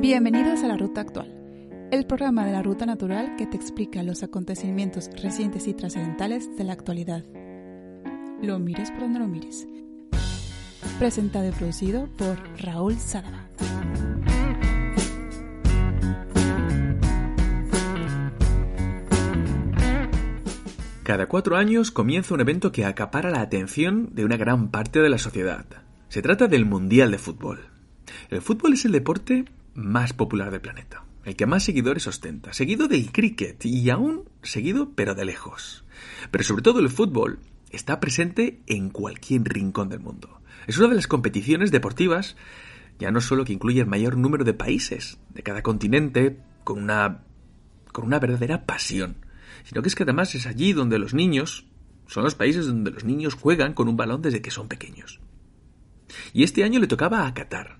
Bienvenidos a La Ruta Actual, el programa de la Ruta Natural que te explica los acontecimientos recientes y trascendentales de la actualidad. Lo mires por donde lo mires. Presentado y producido por Raúl Sadaba. Cada cuatro años comienza un evento que acapara la atención de una gran parte de la sociedad. Se trata del Mundial de Fútbol. El fútbol es el deporte más popular del planeta, el que más seguidores ostenta, seguido del cricket y aún seguido pero de lejos. Pero sobre todo el fútbol está presente en cualquier rincón del mundo. Es una de las competiciones deportivas ya no solo que incluye el mayor número de países de cada continente con una con una verdadera pasión, sino que es que además es allí donde los niños son los países donde los niños juegan con un balón desde que son pequeños. Y este año le tocaba a Qatar,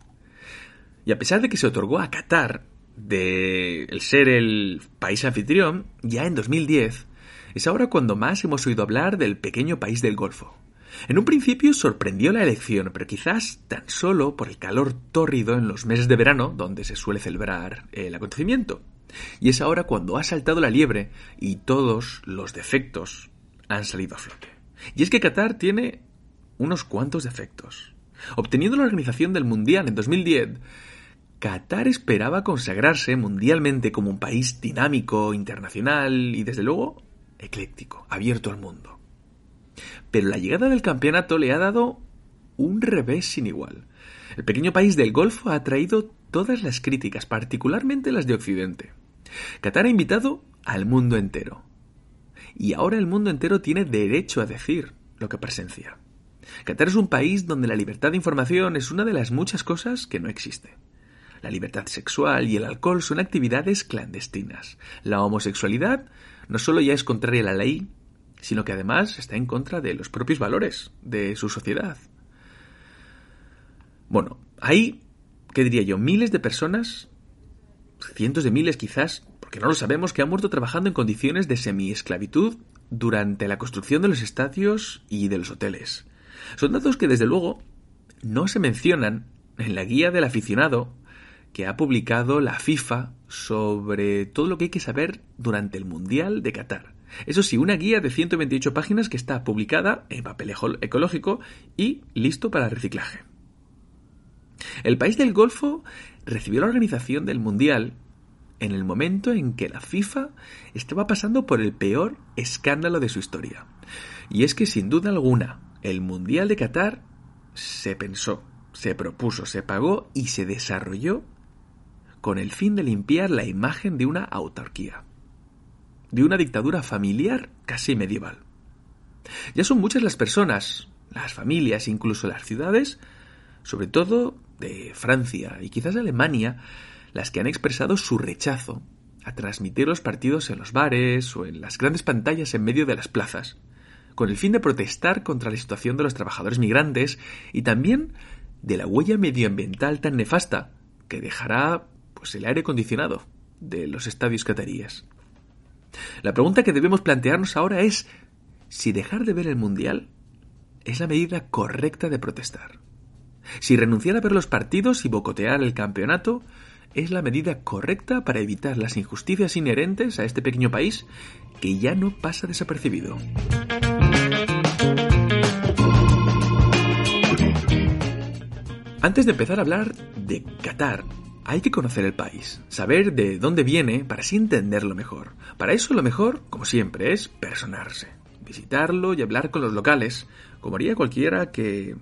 y a pesar de que se otorgó a Qatar de el ser el país anfitrión, ya en 2010 es ahora cuando más hemos oído hablar del pequeño país del Golfo. En un principio sorprendió la elección, pero quizás tan solo por el calor tórrido en los meses de verano donde se suele celebrar el acontecimiento. Y es ahora cuando ha saltado la liebre y todos los defectos han salido a flote. Y es que Qatar tiene unos cuantos defectos. Obteniendo la organización del Mundial en 2010, Qatar esperaba consagrarse mundialmente como un país dinámico, internacional y desde luego ecléctico, abierto al mundo. Pero la llegada del campeonato le ha dado un revés sin igual. El pequeño país del Golfo ha traído todas las críticas, particularmente las de Occidente. Qatar ha invitado al mundo entero. Y ahora el mundo entero tiene derecho a decir lo que presencia. Qatar es un país donde la libertad de información es una de las muchas cosas que no existe. La libertad sexual y el alcohol son actividades clandestinas. La homosexualidad no solo ya es contraria a la ley, sino que además está en contra de los propios valores de su sociedad. Bueno, hay, ¿qué diría yo? Miles de personas, cientos de miles quizás, porque no lo sabemos, que han muerto trabajando en condiciones de semi-esclavitud durante la construcción de los estadios y de los hoteles. Son datos que desde luego no se mencionan en la guía del aficionado que ha publicado la FIFA sobre todo lo que hay que saber durante el Mundial de Qatar. Eso sí, una guía de 128 páginas que está publicada en papel ecológico y listo para reciclaje. El país del Golfo recibió la organización del Mundial en el momento en que la FIFA estaba pasando por el peor escándalo de su historia. Y es que sin duda alguna, el Mundial de Qatar se pensó, se propuso, se pagó y se desarrolló con el fin de limpiar la imagen de una autarquía, de una dictadura familiar casi medieval. Ya son muchas las personas, las familias, incluso las ciudades, sobre todo de Francia y quizás Alemania, las que han expresado su rechazo a transmitir los partidos en los bares o en las grandes pantallas en medio de las plazas, con el fin de protestar contra la situación de los trabajadores migrantes y también de la huella medioambiental tan nefasta que dejará pues el aire acondicionado de los estadios cataríes. La pregunta que debemos plantearnos ahora es si dejar de ver el Mundial es la medida correcta de protestar. Si renunciar a ver los partidos y bocotear el campeonato es la medida correcta para evitar las injusticias inherentes a este pequeño país que ya no pasa desapercibido. Antes de empezar a hablar de Qatar, hay que conocer el país, saber de dónde viene para así entenderlo mejor. Para eso lo mejor, como siempre, es personarse, visitarlo y hablar con los locales, como haría cualquiera que,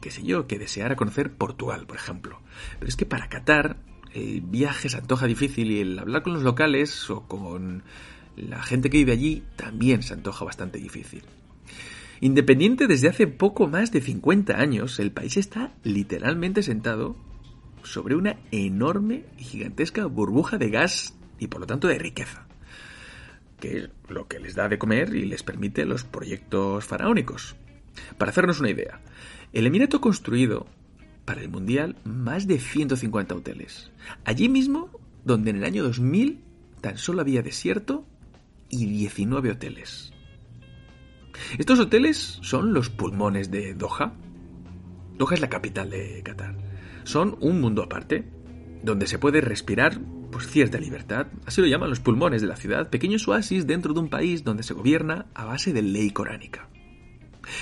qué sé yo, que deseara conocer Portugal, por ejemplo. Pero es que para Qatar el viaje se antoja difícil y el hablar con los locales o con la gente que vive allí también se antoja bastante difícil. Independiente desde hace poco más de 50 años, el país está literalmente sentado sobre una enorme y gigantesca burbuja de gas y por lo tanto de riqueza, que es lo que les da de comer y les permite los proyectos faraónicos. Para hacernos una idea, el Emirato construido para el Mundial más de 150 hoteles. Allí mismo, donde en el año 2000 tan solo había desierto y 19 hoteles. Estos hoteles son los pulmones de Doha. Doha es la capital de Qatar. Son un mundo aparte, donde se puede respirar pues, cierta libertad. Así lo llaman los pulmones de la ciudad, pequeños oasis dentro de un país donde se gobierna a base de ley coránica.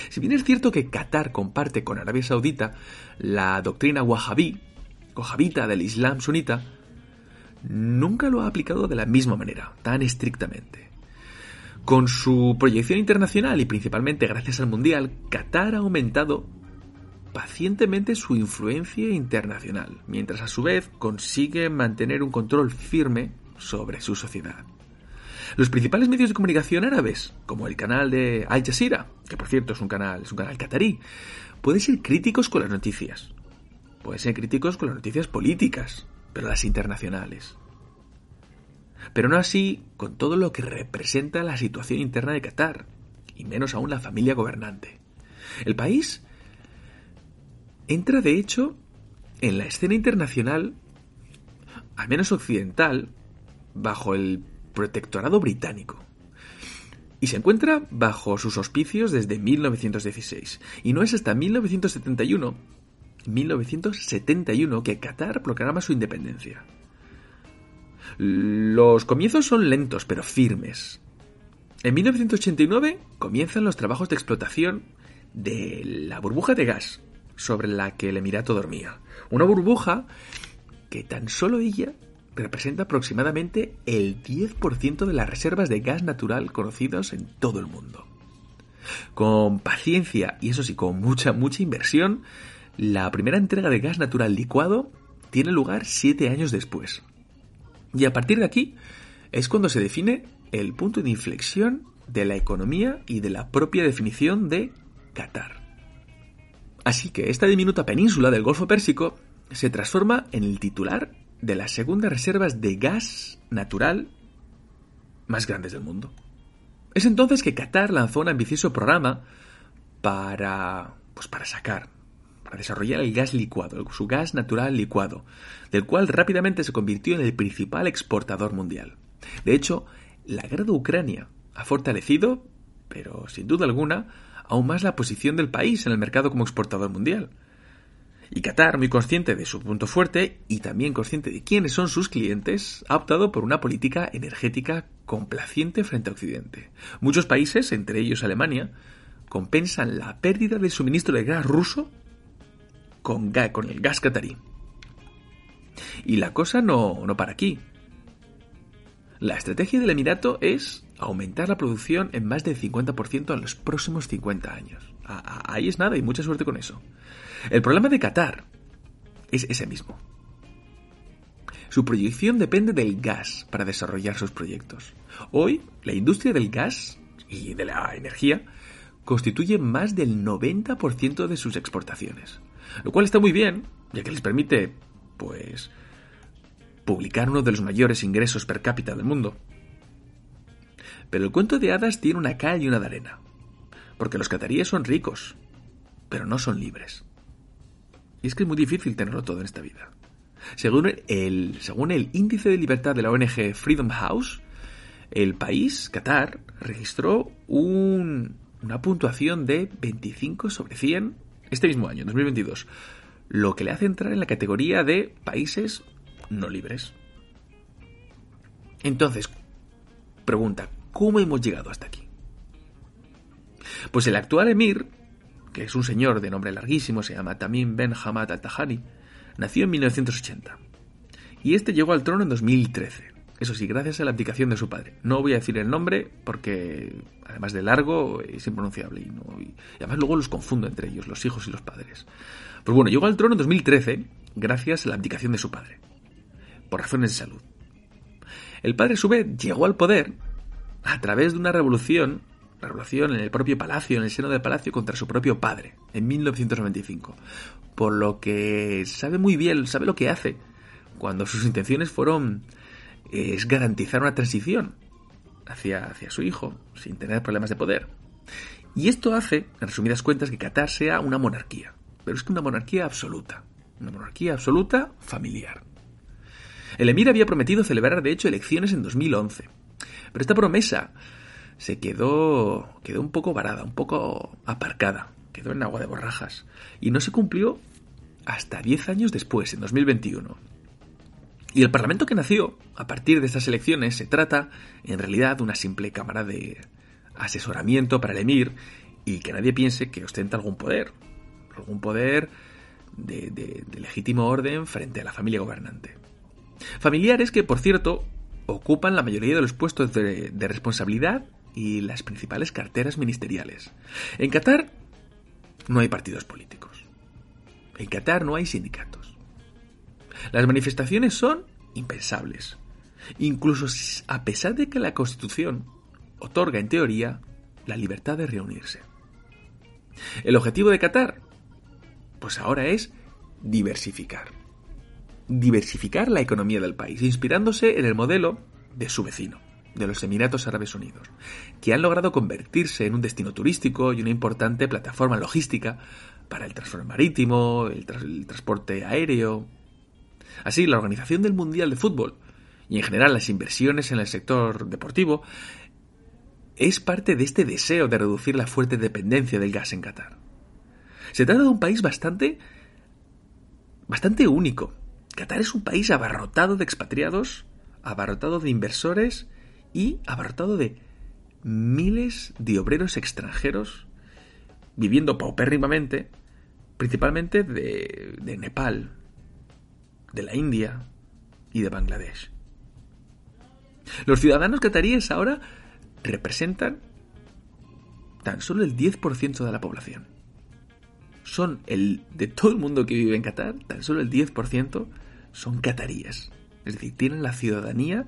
Si bien es cierto que Qatar comparte con Arabia Saudita la doctrina wahhabí, wahhabita del Islam sunita, nunca lo ha aplicado de la misma manera, tan estrictamente. Con su proyección internacional y principalmente gracias al Mundial, Qatar ha aumentado pacientemente su influencia internacional, mientras a su vez consigue mantener un control firme sobre su sociedad. Los principales medios de comunicación árabes, como el canal de Al Jazeera, que por cierto es un canal, es un canal pueden ser críticos con las noticias. Pueden ser críticos con las noticias políticas, pero las internacionales. Pero no así con todo lo que representa la situación interna de Qatar, y menos aún la familia gobernante. El país entra, de hecho, en la escena internacional, al menos occidental, bajo el protectorado británico. Y se encuentra bajo sus auspicios desde 1916. Y no es hasta 1971, 1971 que Qatar proclama su independencia. Los comienzos son lentos pero firmes. En 1989 comienzan los trabajos de explotación de la burbuja de gas sobre la que el Emirato dormía. Una burbuja que tan solo ella representa aproximadamente el 10% de las reservas de gas natural conocidos en todo el mundo. Con paciencia y eso sí, con mucha, mucha inversión, la primera entrega de gas natural licuado tiene lugar siete años después. Y a partir de aquí es cuando se define el punto de inflexión de la economía y de la propia definición de Qatar. Así que esta diminuta península del Golfo Pérsico se transforma en el titular de las segundas reservas de gas natural más grandes del mundo. Es entonces que Qatar lanzó un ambicioso programa para pues para sacar, para desarrollar el gas licuado, su gas natural licuado, del cual rápidamente se convirtió en el principal exportador mundial. De hecho, la guerra de Ucrania ha fortalecido, pero sin duda alguna, aún más la posición del país en el mercado como exportador mundial. Y Qatar, muy consciente de su punto fuerte y también consciente de quiénes son sus clientes, ha optado por una política energética complaciente frente a Occidente. Muchos países, entre ellos Alemania, compensan la pérdida del suministro de gas ruso con, con el gas catarí. Y la cosa no, no para aquí. La estrategia del Emirato es aumentar la producción en más del 50% en los próximos 50 años. Ahí es nada y mucha suerte con eso. El problema de Qatar es ese mismo. Su proyección depende del gas para desarrollar sus proyectos. Hoy, la industria del gas y de la energía constituye más del 90% de sus exportaciones. Lo cual está muy bien, ya que les permite, pues, publicar uno de los mayores ingresos per cápita del mundo. Pero el cuento de hadas tiene una cal y una de arena. Porque los cataríes son ricos, pero no son libres. Y es que es muy difícil tenerlo todo en esta vida. Según el, según el índice de libertad de la ONG Freedom House, el país, Qatar, registró una puntuación de 25 sobre 100 este mismo año, 2022, lo que le hace entrar en la categoría de países no libres. Entonces, pregunta, ¿cómo hemos llegado hasta aquí? Pues el actual emir que es un señor de nombre larguísimo, se llama Tamim Ben Hamad al-Tahani, nació en 1980. Y este llegó al trono en 2013. Eso sí, gracias a la abdicación de su padre. No voy a decir el nombre porque, además de largo, es impronunciable. Y, y además luego los confundo entre ellos, los hijos y los padres. Pues bueno, llegó al trono en 2013 gracias a la abdicación de su padre. Por razones de salud. El padre, a su vez, llegó al poder a través de una revolución revolución en el propio palacio, en el seno del palacio, contra su propio padre, en 1995. Por lo que sabe muy bien, sabe lo que hace, cuando sus intenciones fueron es garantizar una transición hacia, hacia su hijo, sin tener problemas de poder. Y esto hace, en resumidas cuentas, que Qatar sea una monarquía. Pero es que una monarquía absoluta. Una monarquía absoluta familiar. El emir había prometido celebrar, de hecho, elecciones en 2011. Pero esta promesa se quedó, quedó un poco varada, un poco aparcada. Quedó en agua de borrajas. Y no se cumplió hasta 10 años después, en 2021. Y el Parlamento que nació a partir de estas elecciones se trata, en realidad, de una simple cámara de asesoramiento para el emir y que nadie piense que ostenta algún poder, algún poder de, de legítimo orden frente a la familia gobernante. Familiares que, por cierto, ocupan la mayoría de los puestos de, responsabilidad y las principales carteras ministeriales. En Qatar no hay partidos políticos. En Qatar no hay sindicatos. Las manifestaciones son impensables. Incluso a pesar de que la Constitución otorga, en teoría, la libertad de reunirse. El objetivo de Qatar, pues ahora es diversificar. Diversificar la economía del país, inspirándose en el modelo de su vecino, de los Emiratos Árabes Unidos, que han logrado convertirse en un destino turístico y una importante plataforma logística para el transporte marítimo, el, el transporte aéreo. Así, la organización del Mundial de Fútbol y en general las inversiones en el sector deportivo es parte de este deseo de reducir la fuerte dependencia del gas en Qatar. Se trata de un país bastante bastante único. Qatar es un país abarrotado de expatriados, abarrotado de inversores y abarrotado de miles de obreros extranjeros viviendo paupérrimamente, principalmente de, de Nepal, de la India y de Bangladesh. Los ciudadanos cataríes ahora representan tan solo el 10% de la población. Son el de todo el mundo que vive en Qatar, tan solo el 10% son cataríes. Es decir, tienen la ciudadanía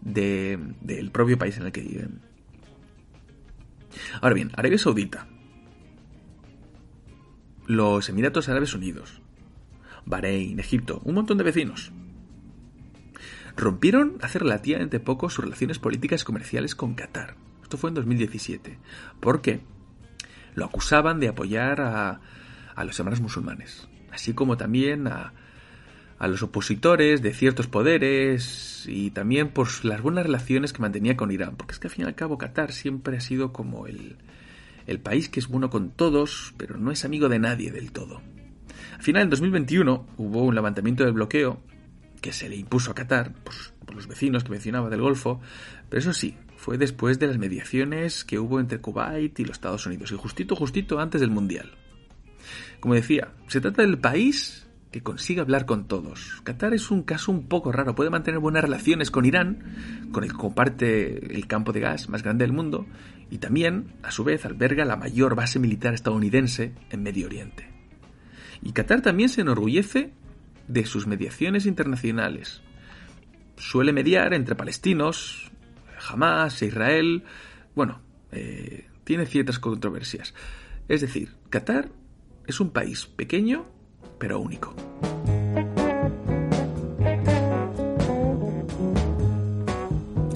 del de, propio país en el que viven. Ahora bien, Arabia Saudita, los Emiratos Árabes Unidos, Bahrein, Egipto, un montón de vecinos rompieron hace relativamente poco sus relaciones políticas y comerciales con Qatar. Esto fue en 2017. ¿Por qué? Lo acusaban de apoyar a, a los hermanos musulmanes, así como también a, a los opositores de ciertos poderes y también por las buenas relaciones que mantenía con Irán, porque es que al fin y al cabo Qatar siempre ha sido como el, el país que es bueno con todos, pero no es amigo de nadie del todo. Al final, en 2021, hubo un levantamiento del bloqueo que se le impuso a Qatar por los vecinos que mencionaba del Golfo, pero eso sí, fue después de las mediaciones que hubo entre Kuwait y los Estados Unidos, y justito, justito antes del Mundial. Como decía, se trata del país que consigue hablar con todos. Qatar es un caso un poco raro, puede mantener buenas relaciones con Irán, con el que comparte el campo de gas más grande del mundo, y también, a su vez, alberga la mayor base militar estadounidense en Medio Oriente. Y Qatar también se enorgullece de sus mediaciones internacionales. Suele mediar entre palestinos, Hamas e Israel. Bueno, eh, tiene ciertas controversias. Es decir, Qatar es un país pequeño, pero único.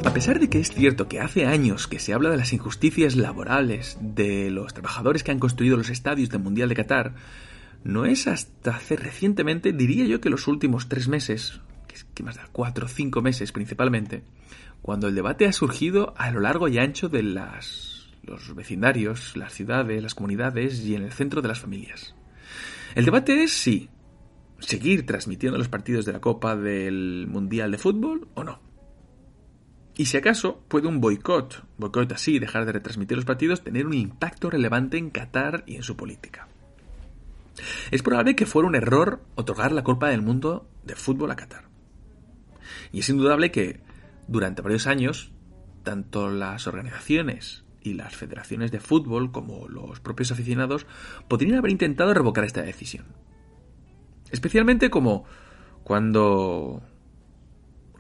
A pesar de que es cierto que hace años que se habla de las injusticias laborales de los trabajadores que han construido los estadios del Mundial de Qatar, no es hasta hace recientemente, diría yo que los últimos tres meses, que más da cuatro o cinco meses principalmente, cuando el debate ha surgido a lo largo y ancho de las, los vecindarios, las ciudades, las comunidades y en el centro de las familias. El debate es si seguir transmitiendo los partidos de la Copa del Mundial de Fútbol o no. Y si acaso puede un boicot, boicot así, dejar de retransmitir los partidos, tener un impacto relevante en Qatar y en su política. Es probable que fuera un error otorgar la Copa del Mundo de fútbol a Qatar. Y es indudable que durante varios años, tanto las organizaciones y las federaciones de fútbol como los propios aficionados podrían haber intentado revocar esta decisión. Especialmente como cuando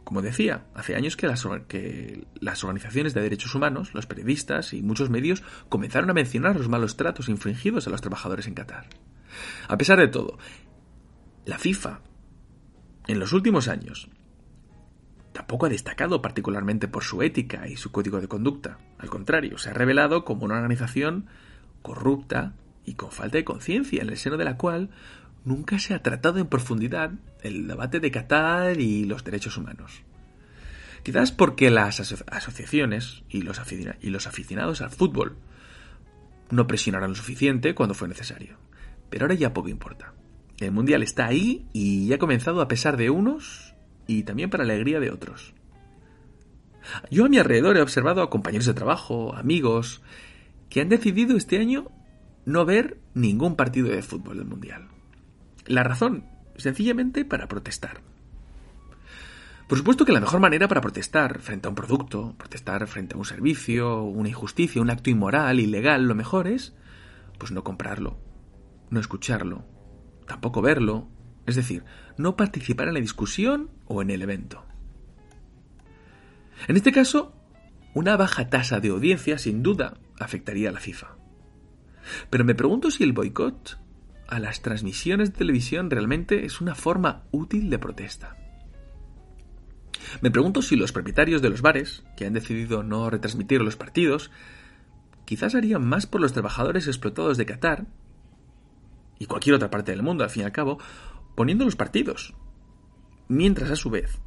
Como decía, hace años que las, que las, organizaciones de derechos humanos, los periodistas y muchos medios comenzaron a mencionar los malos tratos infringidos a los trabajadores en Qatar. A pesar de todo, la FIFA, en los últimos años, tampoco ha destacado particularmente por su ética y su código de conducta. Al contrario, se ha revelado como una organización corrupta y con falta de conciencia, en el seno de la cual nunca se ha tratado en profundidad el debate de Qatar y los derechos humanos. Quizás porque las asociaciones y los, y los aficionados al fútbol no presionaron lo suficiente cuando fue necesario. Pero ahora ya poco importa. El Mundial está ahí y ha comenzado a pesar de unos y también para alegría de otros. Yo a mi alrededor he observado a compañeros de trabajo, amigos, que han decidido este año no ver ningún partido de fútbol del Mundial. La razón, sencillamente para protestar. Por supuesto que la mejor manera para protestar frente a un producto, protestar frente a un servicio, una injusticia, un acto inmoral, ilegal, lo mejor es, pues no comprarlo, no escucharlo, tampoco verlo, es decir, no participar en la discusión o en el evento. En este caso, una baja tasa de audiencia sin duda afectaría a la FIFA. Pero me pregunto si el boicot a las transmisiones de televisión realmente es una forma útil de protesta. Me pregunto si los propietarios de los bares, que han decidido no retransmitir los partidos, quizás harían más por los trabajadores explotados de Qatar y cualquier otra parte del mundo, al fin y al cabo, poniendo los partidos. Mientras, a su vez,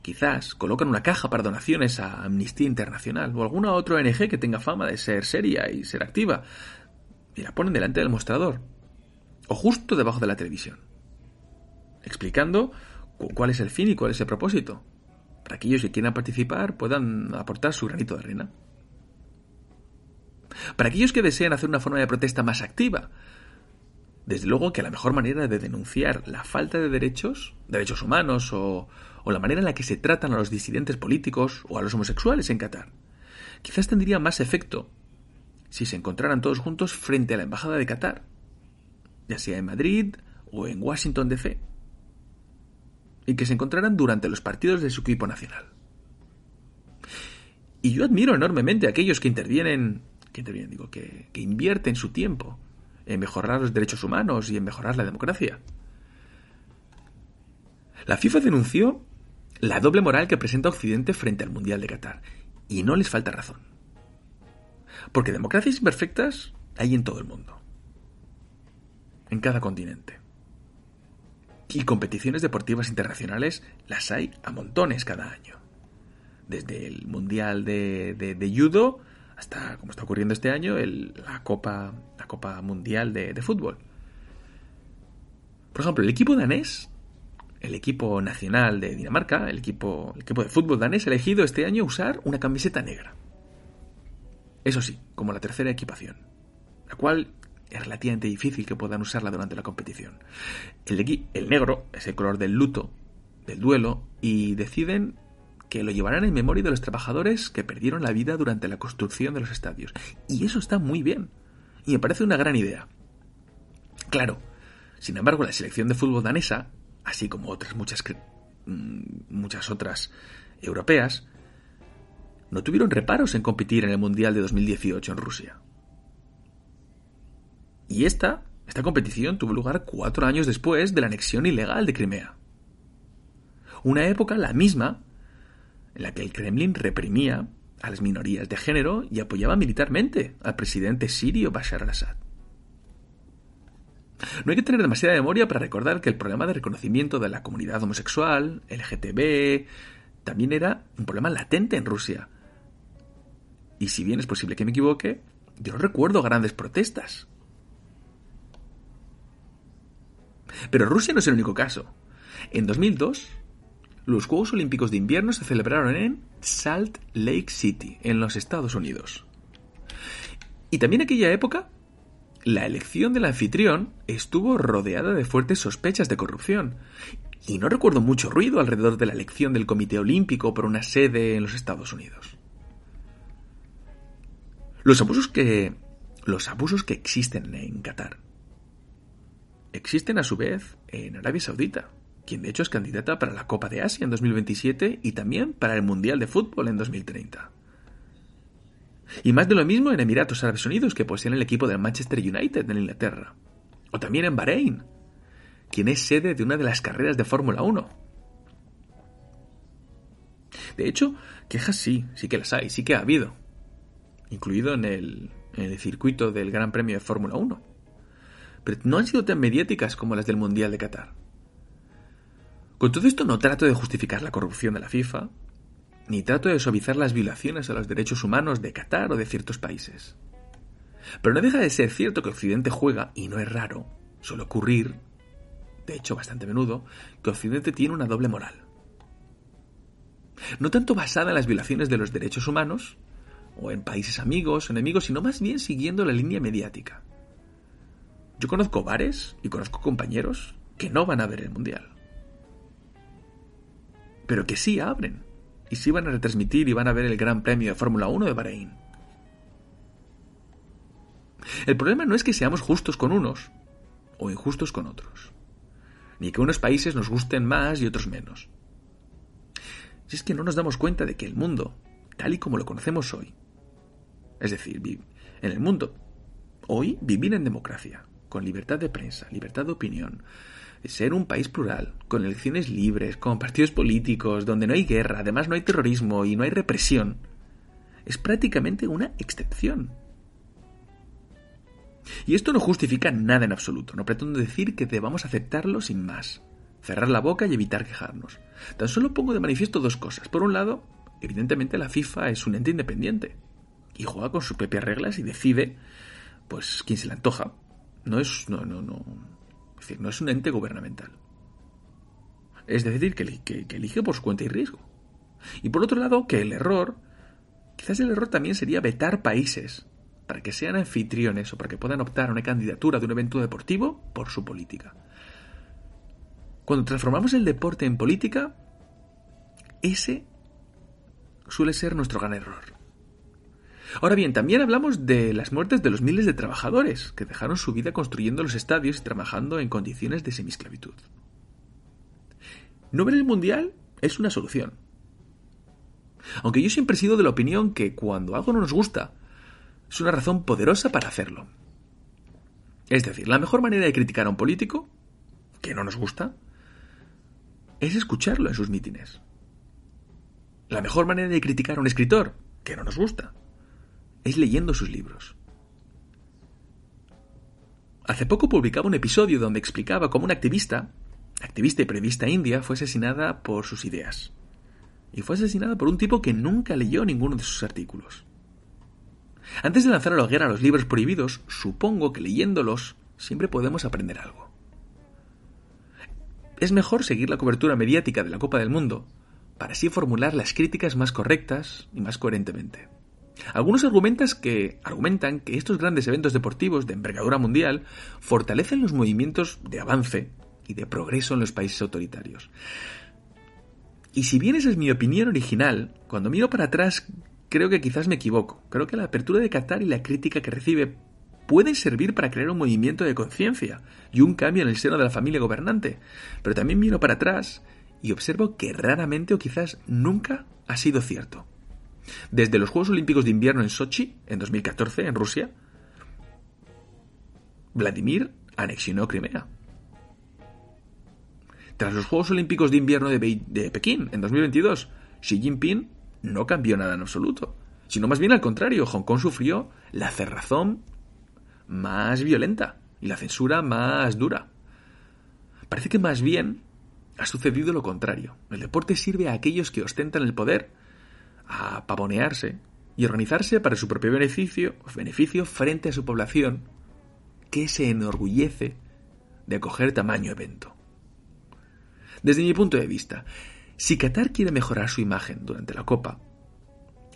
quizás colocan una caja para donaciones a Amnistía Internacional o alguna otra ONG que tenga fama de ser seria y ser activa, y la ponen delante del mostrador, o justo debajo de la televisión, explicando cuál es el fin y cuál es el propósito, para que aquellos que quieran participar puedan aportar su granito de arena. Para aquellos que desean hacer una forma de protesta más activa, desde luego que la mejor manera de denunciar la falta de derechos, derechos humanos o, la manera en la que se tratan a los disidentes políticos o a los homosexuales en Qatar, quizás tendría más efecto si se encontraran todos juntos frente a la Embajada de Qatar, ya sea en Madrid o en Washington DC, y que se encontraran durante los partidos de su equipo nacional. Y yo admiro enormemente a aquellos que intervienen, que intervienen, digo, que invierten su tiempo en mejorar los derechos humanos y en mejorar la democracia. La FIFA denunció la doble moral que presenta Occidente frente al Mundial de Qatar, y no les falta razón. Porque democracias imperfectas hay en todo el mundo. En cada continente. Y competiciones deportivas internacionales las hay a montones cada año. Desde el Mundial de, de, Judo hasta, como está ocurriendo este año, la, Copa, la Copa Mundial de, de Fútbol. Por ejemplo, el equipo danés, el equipo nacional de Dinamarca, el equipo, el equipo de fútbol danés, ha elegido este año usar una camiseta negra. Eso sí, como la tercera equipación, la cual es relativamente difícil que puedan usarla durante la competición. El, el negro es el color del luto, del duelo, y deciden que lo llevarán en memoria de los trabajadores que perdieron la vida durante la construcción de los estadios. Y eso está muy bien. Y me parece una gran idea. Claro, sin embargo, la selección de fútbol danesa, así como otras muchas, mm, muchas otras europeas, no tuvieron reparos en competir en el Mundial de 2018 en Rusia. Y esta, esta competición tuvo lugar cuatro años después de la anexión ilegal de Crimea. Una época la misma en la que el Kremlin reprimía a las minorías de género y apoyaba militarmente al presidente sirio Bashar al-Assad. No hay que tener demasiada memoria para recordar que el problema de reconocimiento de la comunidad homosexual, LGTB, también era un problema latente en Rusia, y si bien es posible que me equivoque, yo recuerdo grandes protestas. Pero Rusia no es el único caso. En 2002, los Juegos Olímpicos de Invierno se celebraron en Salt Lake City, en los Estados Unidos. Y también en aquella época, la elección del anfitrión estuvo rodeada de fuertes sospechas de corrupción. Y no recuerdo mucho ruido alrededor de la elección del Comité Olímpico por una sede en los Estados Unidos. Los abusos que. Los abusos que existen en Qatar existen a su vez en Arabia Saudita, quien de hecho es candidata para la Copa de Asia en 2027 y también para el Mundial de Fútbol en 2030. Y más de lo mismo en Emiratos Árabes Unidos, que poseen el equipo del Manchester United en Inglaterra. O también en Bahrein, quien es sede de una de las carreras de Fórmula 1. De hecho, quejas sí, sí que las hay, sí que ha habido. Incluido en el, en el circuito del Gran Premio de Fórmula 1. Pero no han sido tan mediáticas como las del Mundial de Qatar. Con todo esto no trato de justificar la corrupción de la FIFA, ni trato de suavizar las violaciones a los derechos humanos de Qatar o de ciertos países. Pero no deja de ser cierto que Occidente juega, y no es raro, suele ocurrir, de hecho bastante menudo, que Occidente tiene una doble moral. No tanto basada en las violaciones de los derechos humanos, o en países amigos o enemigos, sino más bien siguiendo la línea mediática. Yo conozco bares y conozco compañeros que no van a ver el Mundial pero que sí abren. Y sí van a retransmitir y van a ver el Gran Premio de Fórmula 1 de Bahrein. El problema no es que seamos justos con unos o injustos con otros, ni que unos países nos gusten más y otros menos. Si es que no nos damos cuenta de que el mundo, tal y como lo conocemos hoy, es decir, en el mundo, hoy vivir en democracia, con libertad de prensa, libertad de opinión, ser un país plural, con elecciones libres, con partidos políticos, donde no hay guerra, además no hay terrorismo y no hay represión, es prácticamente una excepción. Y esto no justifica nada en absoluto, no pretendo decir que debamos aceptarlo sin más, cerrar la boca y evitar quejarnos. Tan solo pongo de manifiesto dos cosas. Por un lado, evidentemente la FIFA es un ente independiente y juega con sus propias reglas y decide, pues, quién se le antoja. No es, no, no, no, decir, no es un ente gubernamental. Es decir, que, que, elige por su cuenta y riesgo. Y por otro lado, que el error, quizás el error también sería vetar países para que sean anfitriones o para que puedan optar a una candidatura de un evento deportivo por su política. Cuando transformamos el deporte en política, ese suele ser nuestro gran error. Ahora bien, también hablamos de las muertes de los miles de trabajadores que dejaron su vida construyendo los estadios y trabajando en condiciones de semisclavitud. No ver el Mundial es una solución. Aunque yo siempre he sido de la opinión que cuando algo no nos gusta, es una razón poderosa para hacerlo. Es decir, la mejor manera de criticar a un político, que no nos gusta, es escucharlo en sus mítines. La mejor manera de criticar a un escritor, que no nos gusta, es leyendo sus libros. Hace poco publicaba un episodio donde explicaba cómo una activista, activista y periodista india, fue asesinada por sus ideas. Y fue asesinada por un tipo que nunca leyó ninguno de sus artículos. Antes de lanzar a la hoguera los libros prohibidos, supongo que leyéndolos siempre podemos aprender algo. Es mejor seguir la cobertura mediática de la Copa del Mundo para así formular las críticas más correctas y más coherentemente. Algunos que, argumentan que estos grandes eventos deportivos de envergadura mundial fortalecen los movimientos de avance y de progreso en los países autoritarios. Y si bien esa es mi opinión original, cuando miro para atrás creo que quizás me equivoco. Creo que la apertura de Qatar y la crítica que recibe pueden servir para crear un movimiento de conciencia y un cambio en el seno de la familia gobernante. Pero también miro para atrás y observo que raramente o quizás nunca ha sido cierto. Desde los Juegos Olímpicos de Invierno en Sochi, en 2014, en Rusia, Vladimir anexionó Crimea. Tras los Juegos Olímpicos de Invierno de, Pekín, en 2022, Xi Jinping no cambió nada en absoluto, sino más bien al contrario, Hong Kong sufrió la cerrazón más violenta y la censura más dura. Parece que más bien ha sucedido lo contrario. El deporte sirve a aquellos que ostentan el poder a pavonearse y organizarse para su propio beneficio, beneficio frente a su población, que se enorgullece de acoger tamaño evento. Desde mi punto de vista, si Qatar quiere mejorar su imagen durante la Copa,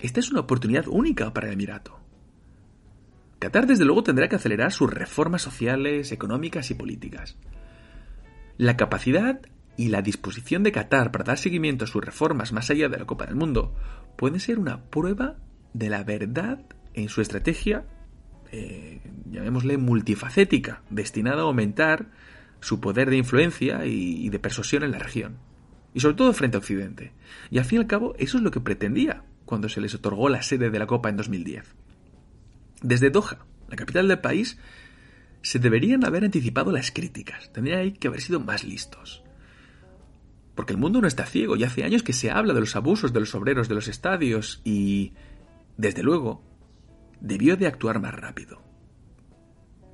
esta es una oportunidad única para el Emirato. Qatar desde luego tendrá que acelerar sus reformas sociales, económicas y políticas. La capacidad y la disposición de Qatar para dar seguimiento a sus reformas más allá de la Copa del Mundo puede ser una prueba de la verdad en su estrategia, eh, llamémosle multifacética, destinada a aumentar su poder de influencia y de persuasión en la región, y sobre todo frente a Occidente. Y al fin y al cabo, eso es lo que pretendía cuando se les otorgó la sede de la Copa en 2010. Desde Doha, la capital del país, se deberían haber anticipado las críticas, tendrían que haber sido más listos. Porque el mundo no está ciego, y hace años que se habla de los abusos de los obreros de los estadios y, desde luego, debió de actuar más rápido.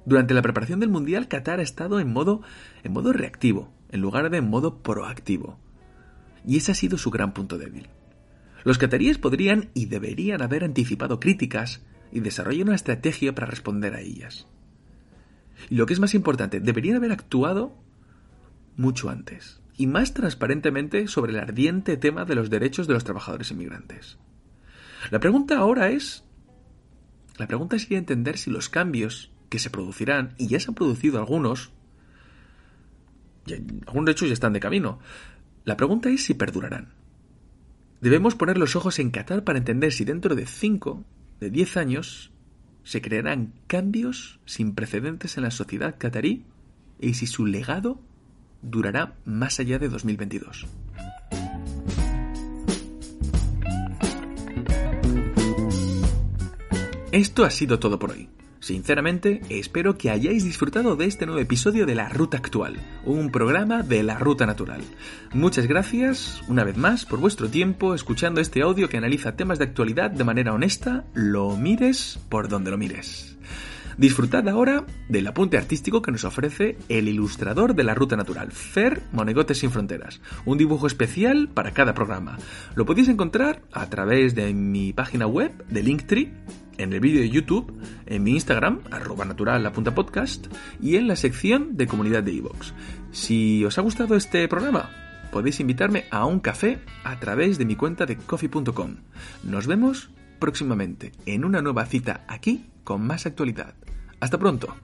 Durante la preparación del Mundial, Qatar ha estado en modo, en modo reactivo, en lugar de en modo proactivo. Y ese ha sido su gran punto débil. Los cataríes podrían y deberían haber anticipado críticas y desarrollar una estrategia para responder a ellas. Y lo que es más importante, deberían haber actuado mucho antes y más transparentemente sobre el ardiente tema de los derechos de los trabajadores inmigrantes. La pregunta ahora es... La pregunta sería entender si los cambios que se producirán, y ya se han producido algunos, y algunos de hecho ya están de camino, la pregunta es si perdurarán. Debemos poner los ojos en Qatar para entender si dentro de 5, de 10 años, se crearán cambios sin precedentes en la sociedad qatarí y si su legado durará más allá de 2022. Esto ha sido todo por hoy. Sinceramente, espero que hayáis disfrutado de este nuevo episodio de La Ruta Actual, un programa de la Ruta Natural. Muchas gracias, una vez más, por vuestro tiempo escuchando este audio que analiza temas de actualidad de manera honesta, lo mires por donde lo mires. Disfrutad ahora del apunte artístico que nos ofrece el ilustrador de la Ruta Natural, Fer Monegotes sin Fronteras, un dibujo especial para cada programa. Lo podéis encontrar a través de mi página web de Linktree en el vídeo de YouTube, en mi Instagram, arroba natural podcast, y en la sección de comunidad de iVoox. Si os ha gustado este programa, podéis invitarme a un café a través de mi cuenta de coffee.com. Nos vemos próximamente en una nueva cita aquí con más actualidad. Hasta pronto.